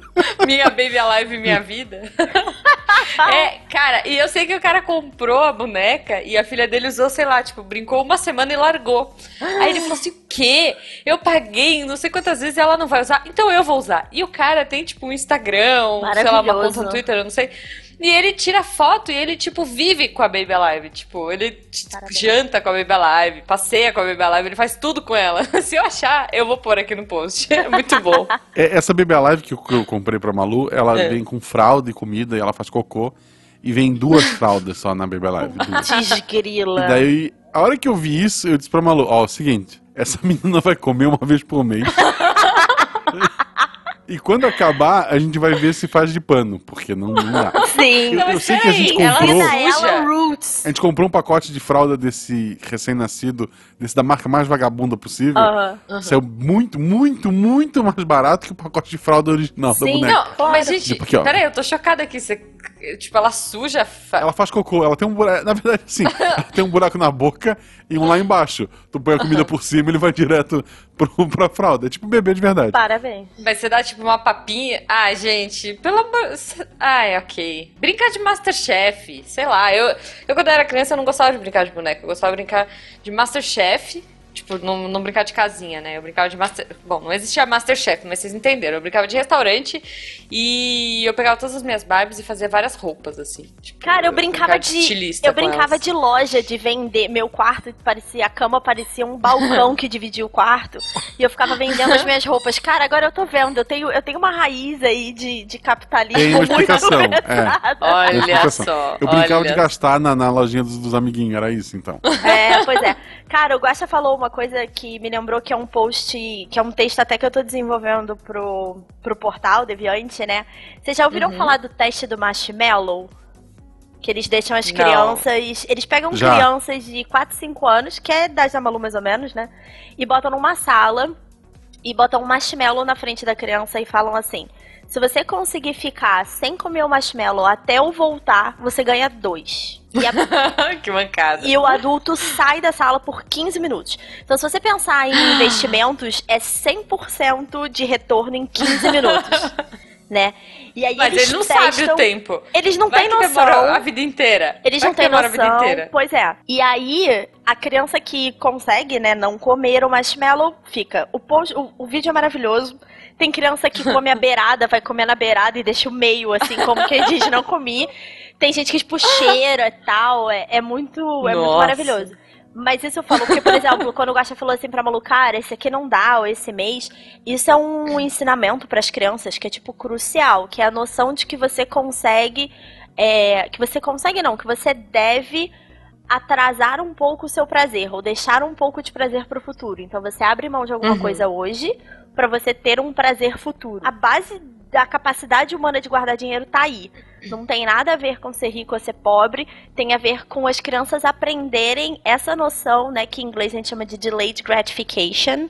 Minha Baby Alive, minha vida. (laughs) (laughs) é, cara, e eu sei que o cara comprou a boneca e a filha dele usou, sei lá, tipo, brincou uma semana e largou. Aí ele falou assim: o quê? Eu paguei não sei quantas vezes e ela não vai usar, então eu vou usar. E o cara tem, tipo, um Instagram, sei lá, uma conta no Twitter, eu não sei. E ele tira foto e ele, tipo, vive com a Baby Alive. Tipo, ele janta com a Baby Alive, passeia com a Baby Alive, ele faz tudo com ela. (laughs) Se eu achar, eu vou pôr aqui no post. (laughs) É muito bom. É, Essa Baby Alive que eu, que eu comprei pra Malu, ela É. vem com fralda e comida e ela faz cocô. E vem duas fraldas só na Baby Alive. (laughs) Desgrila. E daí, a hora que eu vi isso, eu disse pra Malu, ó, é o seguinte, essa menina vai comer uma vez por mês. E quando acabar, a gente vai ver se faz de pano, porque não, não dá. (laughs) Sim. Eu, eu sei que a gente ela comprou. é. Ela Roots. A gente comprou um pacote de fralda desse recém-nascido, desse da marca mais vagabunda possível. Aham. Saiu muito, muito, muito mais barato que o pacote de fralda original da Sim, boneca. Não, mas gente, Tipo aqui, ó. peraí, eu tô chocada aqui. Você, tipo, ela suja. Fa... Ela faz cocô, ela tem um buraco. Na verdade, sim, ela tem um buraco na boca e um lá embaixo. Tu põe a comida por cima e ele vai direto pro, pra fralda. É tipo bebê de verdade. Parabéns. Mas você dá tipo uma papinha. Ah, gente, pelo amor. Ai, ok. Brincar de Masterchef, sei lá. Eu, eu quando era criança, eu não gostava de brincar de boneca. Eu gostava de brincar de Masterchef. Tipo, não, não brincar de casinha, né? Eu brincava de Master. Bom, não existia Masterchef, mas vocês entenderam. Eu brincava de restaurante e eu pegava todas as minhas Barbies e fazia várias roupas, assim. Tipo, Cara, eu brincava de. estilista Eu brincava elas. de loja, de vender. Meu quarto parecia. A cama parecia um balcão (laughs) que dividia o quarto. E eu ficava vendendo as minhas roupas. Cara, agora eu tô vendo. Eu tenho, eu tenho uma raiz aí de, de capitalismo. Tem uma muito explicação, é. pesada. Olha Explicação. só. Eu brincava olha de gastar na, na lojinha dos, dos amiguinhos, era isso então. É, pois é. Cara, o Guaxa falou uma coisa que me lembrou que é um post, que é um texto até que eu tô desenvolvendo pro, pro portal Deviante, né? Vocês já ouviram Uhum. falar do teste do marshmallow? Que eles deixam as Não. crianças. Eles pegam Já. crianças de 4, 5 anos, que é das da Malu mais ou menos, né? E botam numa sala e botam um marshmallow na frente da criança e falam assim: se você conseguir ficar sem comer o marshmallow até eu voltar, você ganha dois. E a (laughs) que mancada. e o adulto sai da sala por 15 minutos. Então, se você pensar em (gasps) investimentos, é 100% de retorno em 15 minutos. (laughs) né? E aí Mas eles ele não testam, sabe o tempo. Eles não Vai têm que noção. a vida inteira. Eles Vai não que têm noção. a vida inteira. Pois é. E aí, a criança que consegue, né, não comer o marshmallow, fica. O, post, o, o vídeo é maravilhoso. Tem criança que come a (laughs) beirada, vai comer na beirada e deixa o meio, assim, como quem diz, não comi. Tem gente que, tipo, (laughs) cheira e tal. É, é muito, é muito maravilhoso. Mas isso eu falo, porque, por exemplo, (laughs) quando o Guaxa falou assim pra Malu, cara, esse aqui não dá, ou esse mês, isso é um ensinamento pras crianças que é, tipo, crucial, que é a noção de que você consegue, é, que você consegue não, que você deve atrasar um pouco o seu prazer ou deixar um pouco de prazer para o futuro. Então você abre mão de alguma Uhum. coisa hoje para você ter um prazer futuro. A base da capacidade humana de guardar dinheiro tá aí. Não tem nada a ver com ser rico ou ser pobre, tem a ver com as crianças aprenderem essa noção, né, que em inglês a gente chama de delayed gratification.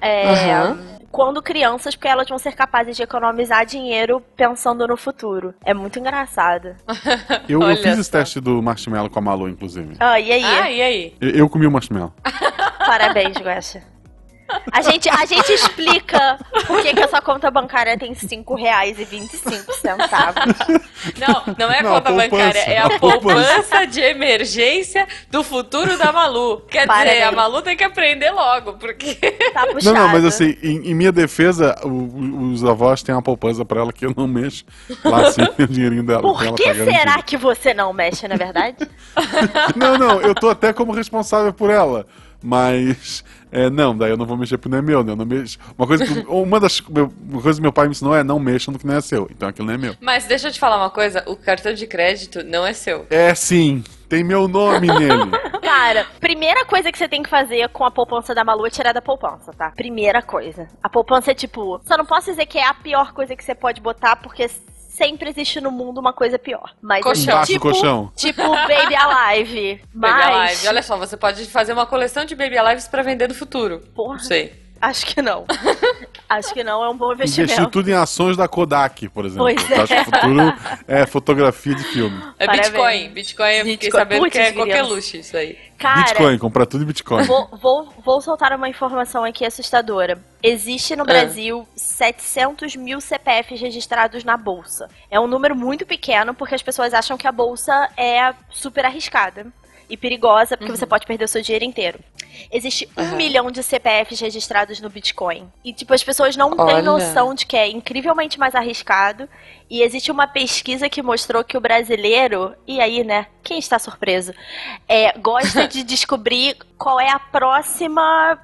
É, Aham. Quando crianças, porque elas vão ser capazes de economizar dinheiro pensando no futuro. É muito engraçado. (laughs) Eu, eu fiz esse teste do marshmallow com a Malu, inclusive. Ah, e aí? Ah, e aí? Eu, eu comi o marshmallow. Parabéns, Guaxa. A gente, a gente explica por que, que a sua conta bancária tem R$ 5,25. Não, não é a Não, conta bancária, é a poupança. de emergência do futuro da Malu. Quer Parabéns. dizer, a Malu tem que aprender logo, porque. (laughs) Tá puxado. Não, não, mas assim, em, em minha defesa, o- o- os avós têm uma poupança pra ela que eu não mexo. Lá sim, (laughs) o dinheirinho dela. Por ela que tá será que você não mexe, na verdade? Não, não, eu tô até como responsável por ela. Mas, é, não, daí eu não vou mexer porque não é meu, né? Eu não mexo. Uma coisa que, (laughs) uma das meu- uma coisa que meu pai me ensinou é não mexa no que não é seu. Então aquilo não é meu. Mas deixa eu te falar uma coisa: o cartão de crédito não é seu. É sim, tem meu nome nele. (laughs) Cara, primeira coisa que você tem que fazer com a poupança da Malu é tirar da poupança, tá? Primeira coisa. A poupança é tipo, só não posso dizer que é a pior coisa que você pode botar, porque sempre existe no mundo uma coisa pior. Mas Colchão. Embaixo do tipo, colchão. tipo Baby Alive. Mas, Baby Alive. Olha só, você pode fazer uma coleção de Baby Alives pra vender no futuro. porra, Não sei. Acho que não. (laughs) acho que não é um bom Investir investimento. tudo em ações da Kodak, por exemplo. Pois Eu Acho que o futuro é fotografia de filme. É Parabéns. Bitcoin. Bitcoin eu fiquei Bitcoin. sabendo Putz, que é qualquer luxo isso aí. Cara, Bitcoin, comprar tudo em Bitcoin. Vou, vou, vou soltar uma informação aqui assustadora. Existe no Ah. Brasil 700 mil CPFs registrados na Bolsa. É um número muito pequeno porque as pessoas acham que a Bolsa é super arriscada e perigosa porque você pode perder o seu dinheiro inteiro. Existe um Aham. milhão de CPFs registrados no Bitcoin. E, tipo, as pessoas não têm Olha. noção de que é incrivelmente mais arriscado. E existe uma pesquisa que mostrou que o brasileiro, e aí, né? Quem está surpreso? É, gosta (laughs) de descobrir qual é a próxima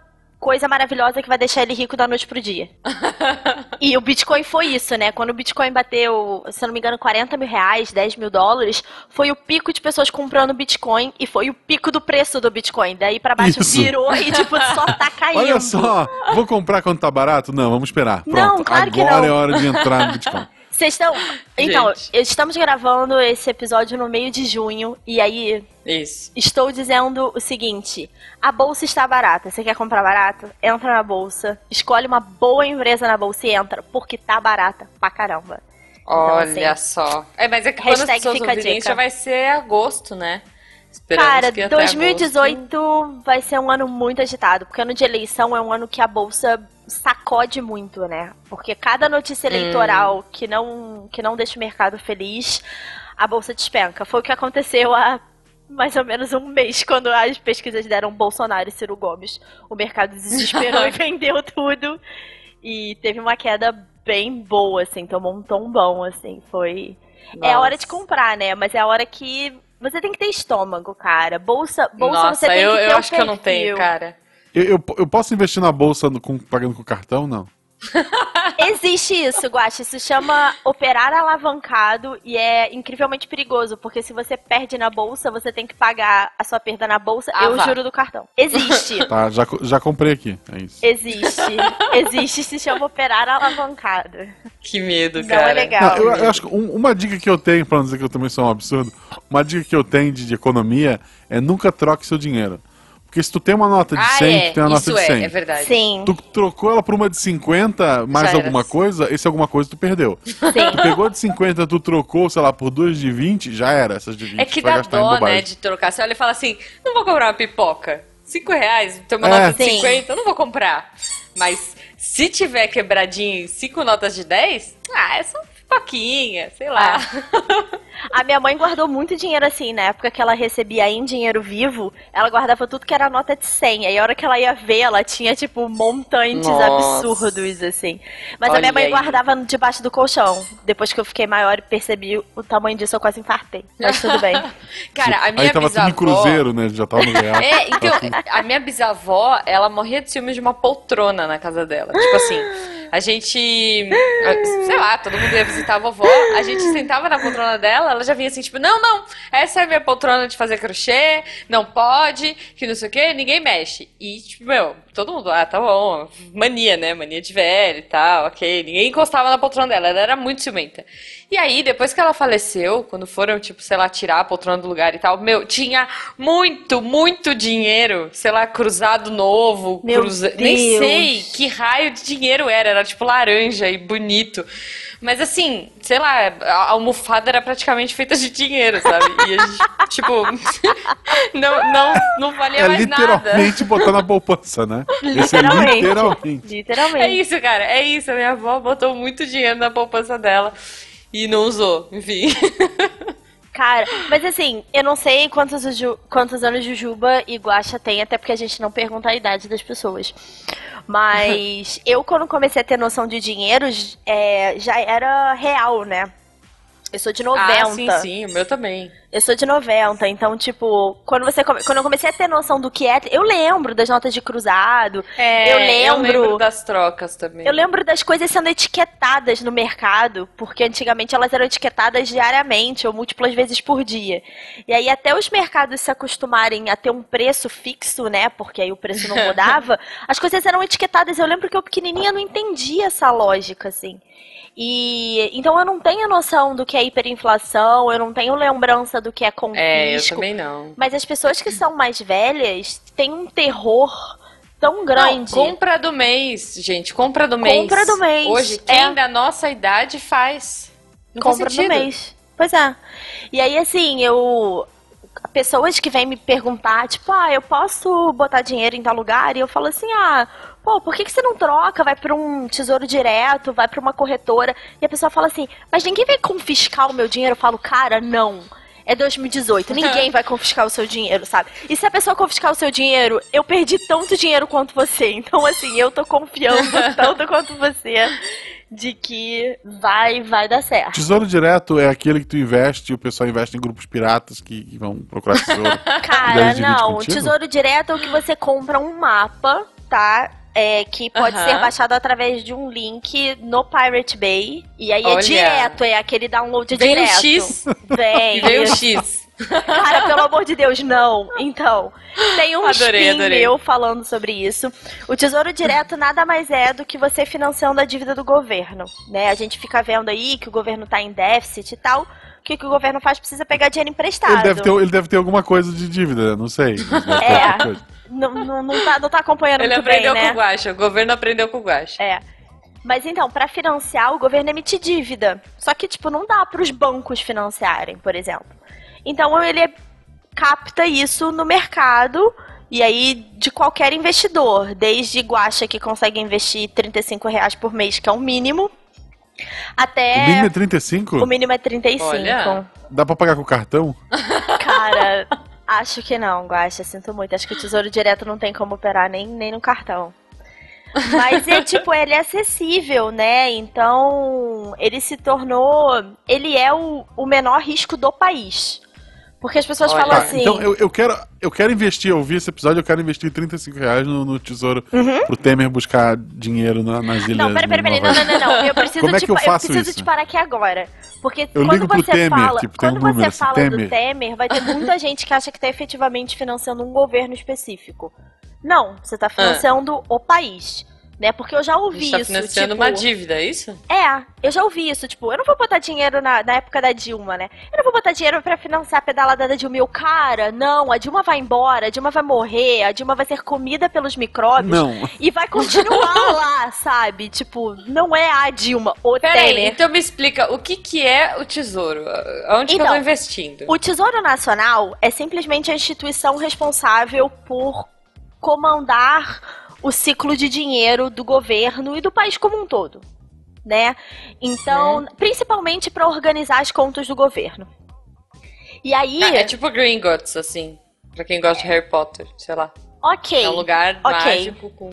coisa maravilhosa que vai deixar ele rico da noite pro dia. (laughs) e o Bitcoin foi isso, né? Quando o Bitcoin bateu, se eu não me engano, 40 mil reais, 10 mil dólares, foi o pico de pessoas comprando Bitcoin e foi o pico do preço do Bitcoin. Daí pra baixo Isso. virou e, tipo, só tá (laughs) caindo. Olha só, vou comprar quando tá barato? Não, vamos esperar. Pronto, Não, claro que agora não. é hora de entrar no Bitcoin. (laughs) Vocês estão. Então, estamos gravando esse episódio no meio de junho e aí Isso. estou dizendo o seguinte: a bolsa está barata. Você quer comprar barato? Entra na bolsa, escolhe uma boa empresa na bolsa e entra, porque tá barata pra caramba. Olha assim, só. É, mas é que quando as pessoas ouvirem, já vai ser agosto, né? Esperamos Cara, que até 2018 vai ser um ano muito agitado, porque ano de eleição é um ano que a bolsa sacode muito, né? Porque cada notícia eleitoral que não que não deixa o mercado feliz, a bolsa despenca. Foi o que aconteceu há mais ou menos um mês, quando as pesquisas deram Bolsonaro e Ciro Gomes. O mercado desesperou e (laughs) vendeu tudo. E teve uma queda bem boa, assim, tomou um tom bom, assim, foi... É a Nossa. hora de comprar, né? Mas é a hora que você tem que ter estômago, cara. Bolsa, bolsa Nossa, você tem eu, que ter eu acho que eu não tenho, perfil. cara. Eu, eu, eu posso investir na bolsa no- com- pagando com cartão? Não. (laughs) Existe isso, Guache. Isso chama operar alavancado e é incrivelmente perigoso, porque se você perde na bolsa, você tem que pagar a sua perda na bolsa Ah, e o juro do cartão. Existe. Tá, já, já comprei aqui. É isso. Existe. Existe, se chama operar alavancado. Que medo, Não cara. é legal. Não, eu, eu acho que um- uma dica que eu tenho, pra não dizer que eu também sou um absurdo, uma dica que eu tenho de, de economia é nunca troque seu dinheiro. Porque se tu tem uma nota de Ah, 100, é. tu tem uma nota Isso de é, 100. é verdade. Sim, Tu trocou ela por uma de 50, mais Já alguma era. coisa, esse alguma coisa tu perdeu. (laughs) Tu sim. pegou de 50, tu trocou, sei lá, por duas de 20, já era essas de 20. É que tu dá dó, né, de trocar. Você olha e fala assim, não vou comprar uma pipoca. Cinco reais, tem uma É. nota de Sim. 50, eu não vou comprar. Mas se tiver quebradinho em cinco notas de 10, ah, é só pipoquinha, sei lá. A minha mãe guardou muito dinheiro assim, na época que ela recebia em dinheiro vivo, ela guardava tudo que era nota de 100. Aí a hora que ela ia ver, ela tinha, tipo, montantes Nossa. absurdos, assim. Mas a Olha minha mãe aí. guardava debaixo do colchão. Depois que eu fiquei maior e percebi o tamanho disso, eu quase infartei. Mas tudo bem. (laughs) Cara, a minha Aí tava tudo bisavó... em cruzeiro, né? Já tava no real. É, então, tudo- a minha bisavó, ela morria de ciúmes de uma poltrona na casa dela. Tipo assim, a gente, sei lá, todo mundo ia visitar a vovó, a gente sentava na poltrona dela, ela já vinha assim, tipo, não, não, essa é a minha poltrona de fazer crochê, não pode, que não sei o que, ninguém mexe. E, tipo, meu, todo mundo, ah, tá bom, mania, né? Mania de velho e tal, ok. Ninguém encostava na poltrona dela, ela era muito ciumenta. E aí, depois que ela faleceu, quando foram, tipo, sei lá, tirar a poltrona do lugar e tal, meu, tinha muito, muito dinheiro, sei lá, cruzado novo, cruza... Nem sei que raio de dinheiro era, era tipo laranja e bonito. Mas assim, sei lá, a almofada era praticamente feita de dinheiro, sabe? E a gente, (laughs) tipo, (laughs) não, não, não valia É mais nada. literalmente botar na poupança, né? Esse é Literalmente. literalmente. Literalmente. É isso, cara, é isso. A minha avó botou muito dinheiro na poupança dela e não usou, enfim. (laughs) Cara, mas assim, eu não sei quantos, quantos anos Jujuba e Guaxa tem, até porque a gente não pergunta a idade das pessoas. Mas eu, quando comecei a ter noção de dinheiro, é, já era real, né? Eu sou de 90. Ah, sim, sim, o meu também. Eu sou de 90, então, tipo, quando, você come- quando eu comecei a ter noção do que é. Eu lembro das notas de cruzado. É, Eu lembro- das trocas também. Eu lembro das coisas sendo etiquetadas no mercado, porque antigamente elas eram etiquetadas diariamente ou múltiplas vezes por dia. E aí até os mercados se acostumarem a ter um preço fixo, né? Porque aí o preço não (laughs) mudava, as coisas eram etiquetadas. Eu lembro que eu pequenininha não entendia essa lógica, assim. E então eu não tenho noção do que é hiperinflação, eu não tenho lembrança do que é confisco. É, eu também não. Mas as pessoas que são mais velhas têm um terror tão grande. Não, compra do mês, gente, compra do mês. Compra do mês, Hoje, quem é. da nossa idade faz. Não faz compra no sentido. mês. Pois é. E aí, assim, eu. Pessoas que vêm me perguntar, tipo, ah, eu posso botar dinheiro em tal lugar? E eu falo assim, ah, pô, por que, que você não troca? Vai pra um tesouro direto, vai pra uma corretora. E a pessoa fala assim, mas ninguém vai confiscar o meu dinheiro? Eu falo, cara, não. É 2018, (laughs) ninguém vai confiscar o seu dinheiro, sabe? E se a pessoa confiscar o seu dinheiro, eu perdi tanto dinheiro quanto você. Então, assim, eu tô confiando (laughs) tanto quanto você de que vai, vai dar certo. Tesouro direto é aquele que tu investe e o pessoal investe em grupos piratas que, que vão procurar tesouro. (laughs) Cara, não. Tesouro direto é o que você compra um mapa, tá? É, que pode ser baixado através de um link no Pirate Bay. E aí é Olha. direto, é aquele download Vem direto. X Vem. e veio um isso. X. Cara, pelo amor de Deus, não. Então, tem um Adorei, adorei. meu falando sobre isso. O Tesouro Direto nada mais é do que você financiando a dívida do governo, né? A gente fica vendo aí que o governo tá em déficit e tal. O que, que o governo faz? Precisa pegar dinheiro emprestado. Ele deve, ter, ele deve ter alguma coisa de dívida, não sei. É. Não, não, não, tá, não tá acompanhando Ele muito aprendeu bem, com né? o Guaxa, o governo aprendeu com o Guaxa. É. Mas então, pra financiar, o governo emite dívida. Só que, tipo, não dá pros bancos financiarem, por exemplo. Então, ele capta isso no mercado e aí de qualquer investidor, desde Guaxa que consegue investir 35 reais por mês, que é o mínimo, até O mínimo é 35? o mínimo é 35. Olha. Dá pra pagar com cartão? Cara, (laughs) acho que não, Guaxa, sinto muito. Acho que o Tesouro Direto não tem como operar nem, nem no cartão. Mas é tipo, ele é acessível, né? Então, ele se tornou. Ele é o, o menor risco do país. Porque as pessoas Olha. falam Tá, assim. então eu, eu quero, eu quero investir, eu vi esse episódio, eu quero investir 35 reais no, no tesouro pro Temer buscar dinheiro na- nas ilhas. Uhum. Não, peraí, peraí, peraí. no Não, não, não, não. Eu (laughs) preciso, Como é te, que eu faço preciso isso? te parar aqui agora. Porque Eu quando você Temer, fala, tipo, tem um quando número você fala Temer. do Temer, vai ter muita gente que acha que tá efetivamente financiando um governo específico. Não, você tá financiando o país. Né? Porque eu já ouvi tá isso. financiando tipo, uma dívida, é isso? É, eu já ouvi isso, tipo, eu não vou botar dinheiro na, na época da Dilma, né? Eu não vou botar dinheiro pra financiar a pedalada da Dilma. E eu, cara, não, a Dilma vai embora, a Dilma vai morrer, a Dilma vai ser comida pelos micróbios Não. e vai continuar (laughs) lá, sabe? Tipo, não é a Dilma, o Peraí, Temer. então me explica, o que que é o tesouro? Aonde que eu Então, tô investindo? O Tesouro Nacional é simplesmente a instituição responsável por comandar o ciclo de dinheiro do governo e do país como um todo, né? Então, principalmente para organizar as contas do governo. E aí, Ah, é tipo Gringotts, assim, pra quem gosta de Harry Potter, sei lá. ok. É um lugar ok. mágico com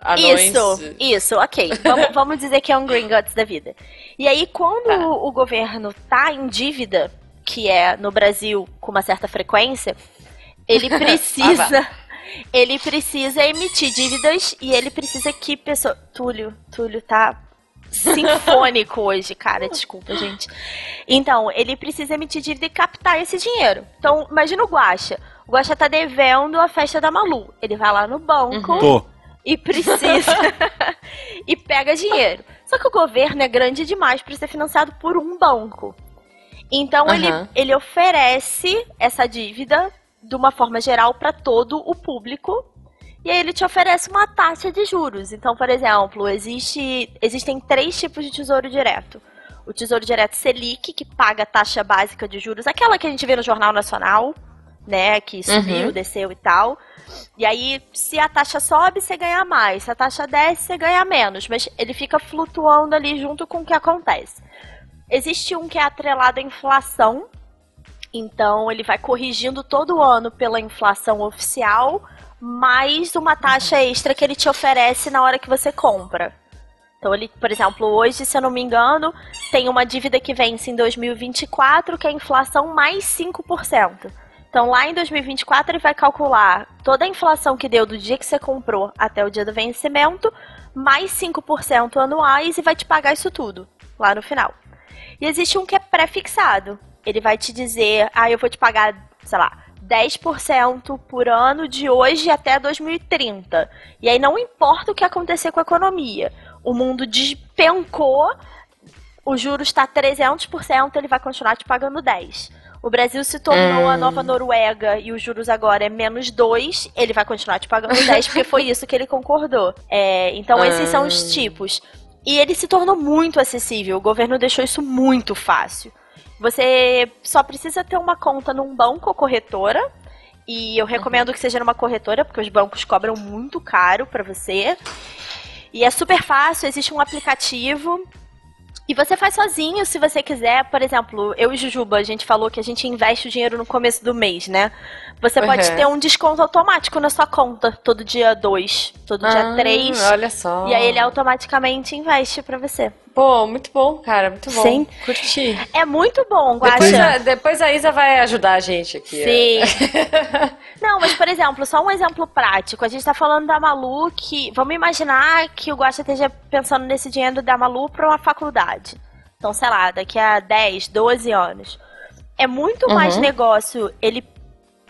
anões... Isso, isso, ok. Vamos, (laughs) vamos dizer que é um Gringotts da vida. E aí, quando Tá. o, o governo tá em dívida, que é no Brasil com uma certa frequência, ele (laughs) precisa. Ele precisa emitir dívidas e ele precisa que pessoa. Túlio, Túlio tá sinfônico hoje, cara. (laughs) Desculpa, gente. Então, ele precisa emitir dívida e captar esse dinheiro. Então, imagina o Guaxa. O Guaxa tá devendo a festa da Malu. Ele vai lá no banco Tô. e precisa. (laughs) e pega dinheiro. Só que o governo é grande demais para ser financiado por um banco. Então, ele, Aham. ele oferece essa dívida de uma forma geral para todo o público. E aí ele te oferece uma taxa de juros. Então, por exemplo, existe, existem três tipos de tesouro direto. O tesouro direto Selic, que paga a taxa básica de juros, aquela que a gente vê no Jornal Nacional, né? Que subiu, Uhum. desceu e tal. E aí, se a taxa sobe, você ganha mais. Se a taxa desce, você ganha menos. Mas ele fica flutuando ali junto com o que acontece. Existe um que é atrelado à inflação. Então, ele vai corrigindo todo ano pela inflação oficial, mais uma taxa extra que ele te oferece na hora que você compra. Então, ele, por exemplo, hoje, se eu não me engano, tem uma dívida que vence em 2024, que é a inflação mais 5%. Então, lá em 2024, ele vai calcular toda a inflação que deu do dia que você comprou até o dia do vencimento, mais 5% anuais e vai te pagar isso tudo lá no final. E existe um que é pré-fixado. Ele vai te dizer, ah, eu vou te pagar, sei lá, 10% por ano de hoje até 2030. E aí não importa o que acontecer com a economia. O mundo despencou, o juro está 300%, ele vai continuar te pagando 10. O Brasil se tornou a nova Noruega e os juros agora é menos 2, ele vai continuar te pagando 10 (laughs) porque foi isso que ele concordou. É, então esses são os tipos. E ele se tornou muito acessível, o governo deixou isso muito fácil. Você só precisa ter uma conta num banco ou corretora. E eu recomendo que seja numa corretora, porque os bancos cobram muito caro pra você. E é super fácil, existe um aplicativo. E você faz sozinho se você quiser. Por exemplo, eu e Jujuba, a gente falou que a gente investe o dinheiro no começo do mês, né? Você pode Uhum. ter um desconto automático na sua conta, todo dia 2, todo dia Ah, 3. Olha só. E aí ele automaticamente investe pra você. Pô, muito bom, cara, muito bom. Sim. Curti. É muito bom, Depois Guaxa. a, depois a Isa vai ajudar a gente aqui. Sim. (laughs) Não, mas por exemplo, só um exemplo prático. A gente tá falando da Malu que. Vamos imaginar que o Guaxa esteja pensando nesse dinheiro da Malu pra uma faculdade. Então, sei lá, daqui a 10, 12 anos. É muito mais Uhum. negócio ele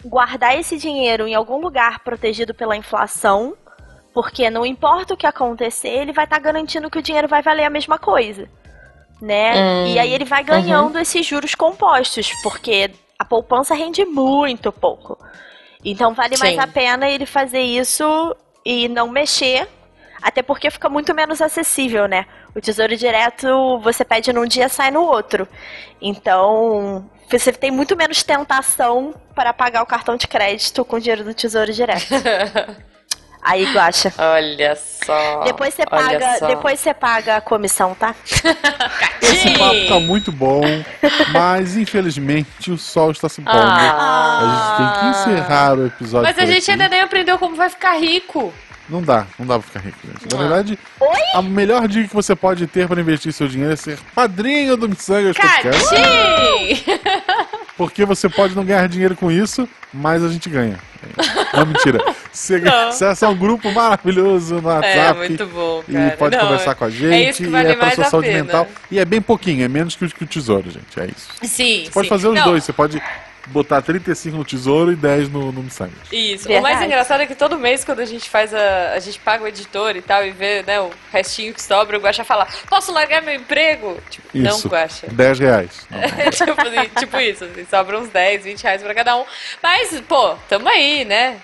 guardar esse dinheiro em algum lugar protegido pela inflação. Porque não importa o que acontecer, ele vai estar garantindo que o dinheiro vai valer a mesma coisa. Né? Hum, E aí ele vai ganhando esses juros compostos, porque a poupança rende muito pouco. Então vale mais Sim. a pena ele fazer isso e não mexer, até porque fica muito menos acessível, né? O tesouro direto você pede num dia sai no outro. Então você tem muito menos tentação para pagar o cartão de crédito com o dinheiro do tesouro direto. (laughs) Aí, Guaxa. Olha só. Depois você olha paga, só. depois você paga a comissão, tá? (laughs) Esse papo tá muito bom, mas infelizmente o sol está se pondo. Ah. A gente tem que encerrar o episódio. Mas a gente aqui. ainda nem aprendeu como vai ficar rico. Não dá, não dá pra ficar rico, gente. Na verdade, Oi? a melhor dica que você pode ter para investir seu dinheiro é ser padrinho do Missangas Podcast. (laughs) Porque você pode não ganhar dinheiro com isso, mas a gente ganha. Não, mentira. Você Não. acessa um grupo maravilhoso no É, WhatsApp. muito bom, E cara. pode Não, conversar com a é gente. isso que e vale é pra sua saúde pena. mental. E é bem pouquinho, é menos que o, tesouro, gente. É isso. Sim, Você pode sim. fazer os dois. Você pode botar 35 no tesouro e 10 no, no Missangas. Isso. O Verdade. mais engraçado é que todo mês, quando a gente faz a. A gente paga o editor e tal, e vê, né, o restinho que sobra, o Guaxa fala, posso largar meu emprego? Tipo, não, Isso. Guaxa. 10 reais. Não, (laughs) tipo, assim, tipo isso, assim, sobra uns 10, 20 reais pra cada um. Mas, pô, tamo aí, né?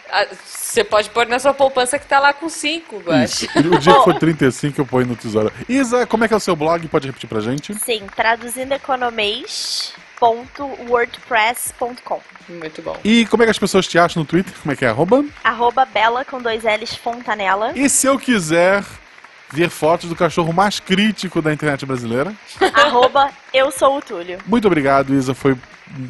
Você pode pôr na sua poupança que tá lá com 5, Guaxa. O dia que for 35 eu ponho no tesouro. Isa, como é que é o seu blog? Pode repetir pra gente? Sim, traduzindo economês.wordpress.com. Muito bom. E como é que as pessoas te acham no Twitter? Como é que é? Arroba? Arroba Bela com dois L's Fontanella. E se eu quiser ver fotos do cachorro mais crítico da internet brasileira? (laughs) arroba Eu Sou o Túlio. Muito obrigado, Isa. Foi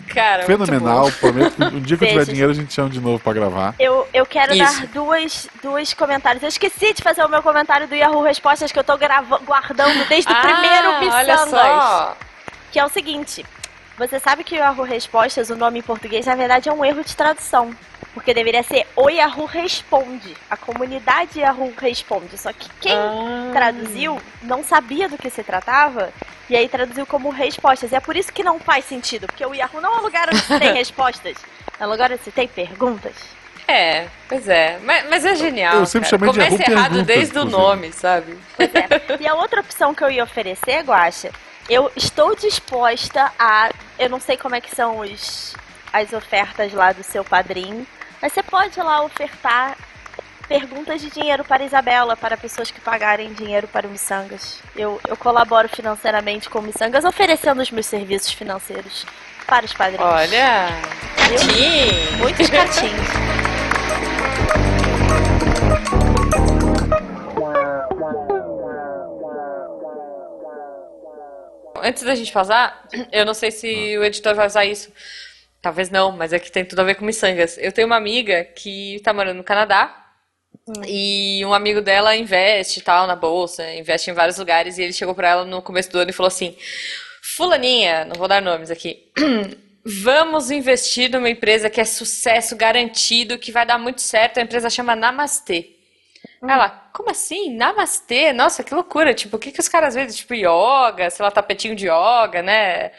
Cara, fenomenal. Prometo que um dia que eu tiver Beijos. dinheiro a gente chama de novo pra gravar. Eu, eu quero Isso. dar duas, duas comentários. Eu esqueci de fazer o meu comentário do Yahoo Respostas que eu tô grava- guardando desde o Ah, primeiro olha Missangas. só. Que é o seguinte. Você sabe que o Yahoo Respostas, o nome em português, na verdade é um erro de tradução. Porque deveria ser o Yahoo Responde. A comunidade Yahoo Responde. Só que quem Ah. traduziu não sabia do que se tratava. E aí traduziu como respostas. E é por isso que não faz sentido. Porque o Yahoo não é um lugar onde se tem (laughs) respostas. É um lugar onde se tem perguntas. É, pois é. Mas, mas é genial. Eu sempre cara. chamei de Começa errado desde o nome, sabe? Pois é. E a outra opção que eu ia oferecer, Guaxa, eu estou disposta a. Eu não sei como é que são os, as ofertas lá do seu padrinho, mas você pode lá ofertar perguntas de dinheiro para Isabela, para pessoas que pagarem dinheiro para o Missangas. Eu, eu colaboro financeiramente com o Missangas, oferecendo os meus serviços financeiros para os padrinhos. Olha, Sim. Muitos cartinhos. Antes da gente passar, eu não sei se o editor vai usar isso. Talvez não, mas é que tem tudo a ver com miçangas. Eu tenho uma amiga que tá morando no Canadá. E um amigo dela investe tal na bolsa, investe em vários lugares. E ele chegou pra ela no começo do ano e falou assim: Fulaninha, não vou dar nomes aqui. (clears throat) Vamos investir numa empresa que é sucesso garantido, que vai dar muito certo. A empresa chama Namastê. Ela, como assim? Namastê? Nossa, que loucura. Tipo, o que que os caras veem? Tipo, yoga, sei lá, tapetinho de yoga, né?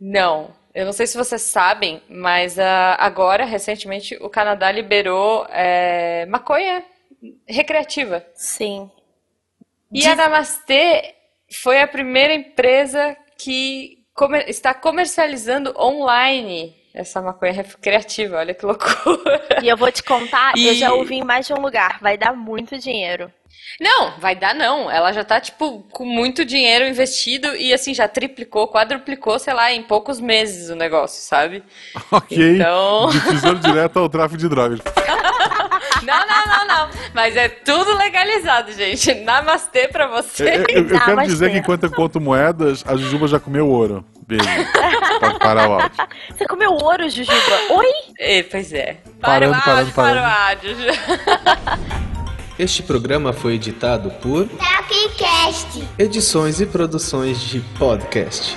Não. Eu não sei se vocês sabem, mas ah, agora, recentemente, o Canadá liberou é, maconha recreativa. Sim. E a Namastê foi a primeira empresa que comer- está comercializando online essa maconha recreativa. Olha que loucura. (laughs) E eu vou te contar, eu E- já ouvi em mais de um lugar, vai dar muito dinheiro. Não, vai dar não. Ela já tá, tipo, com muito dinheiro investido e, assim, já triplicou, quadruplicou, sei lá, em poucos meses o negócio, sabe? Ok. Então- (laughs) De tesouro direto ao tráfico de drogas. (laughs) Não, não, não, não. Mas é tudo legalizado, gente. Namastê pra Eu, você. eu- eu Dá quero dizer que enquanto eu conto moedas, a Jujuba já comeu ouro. Beijo. Pode parar o áudio. Você comeu ouro, Jujuba? Oi? É, pois é. Parando, para o parando, áudio, para o parando. áudio. Este programa foi editado por Tapcast. Edições e Produções de Podcast.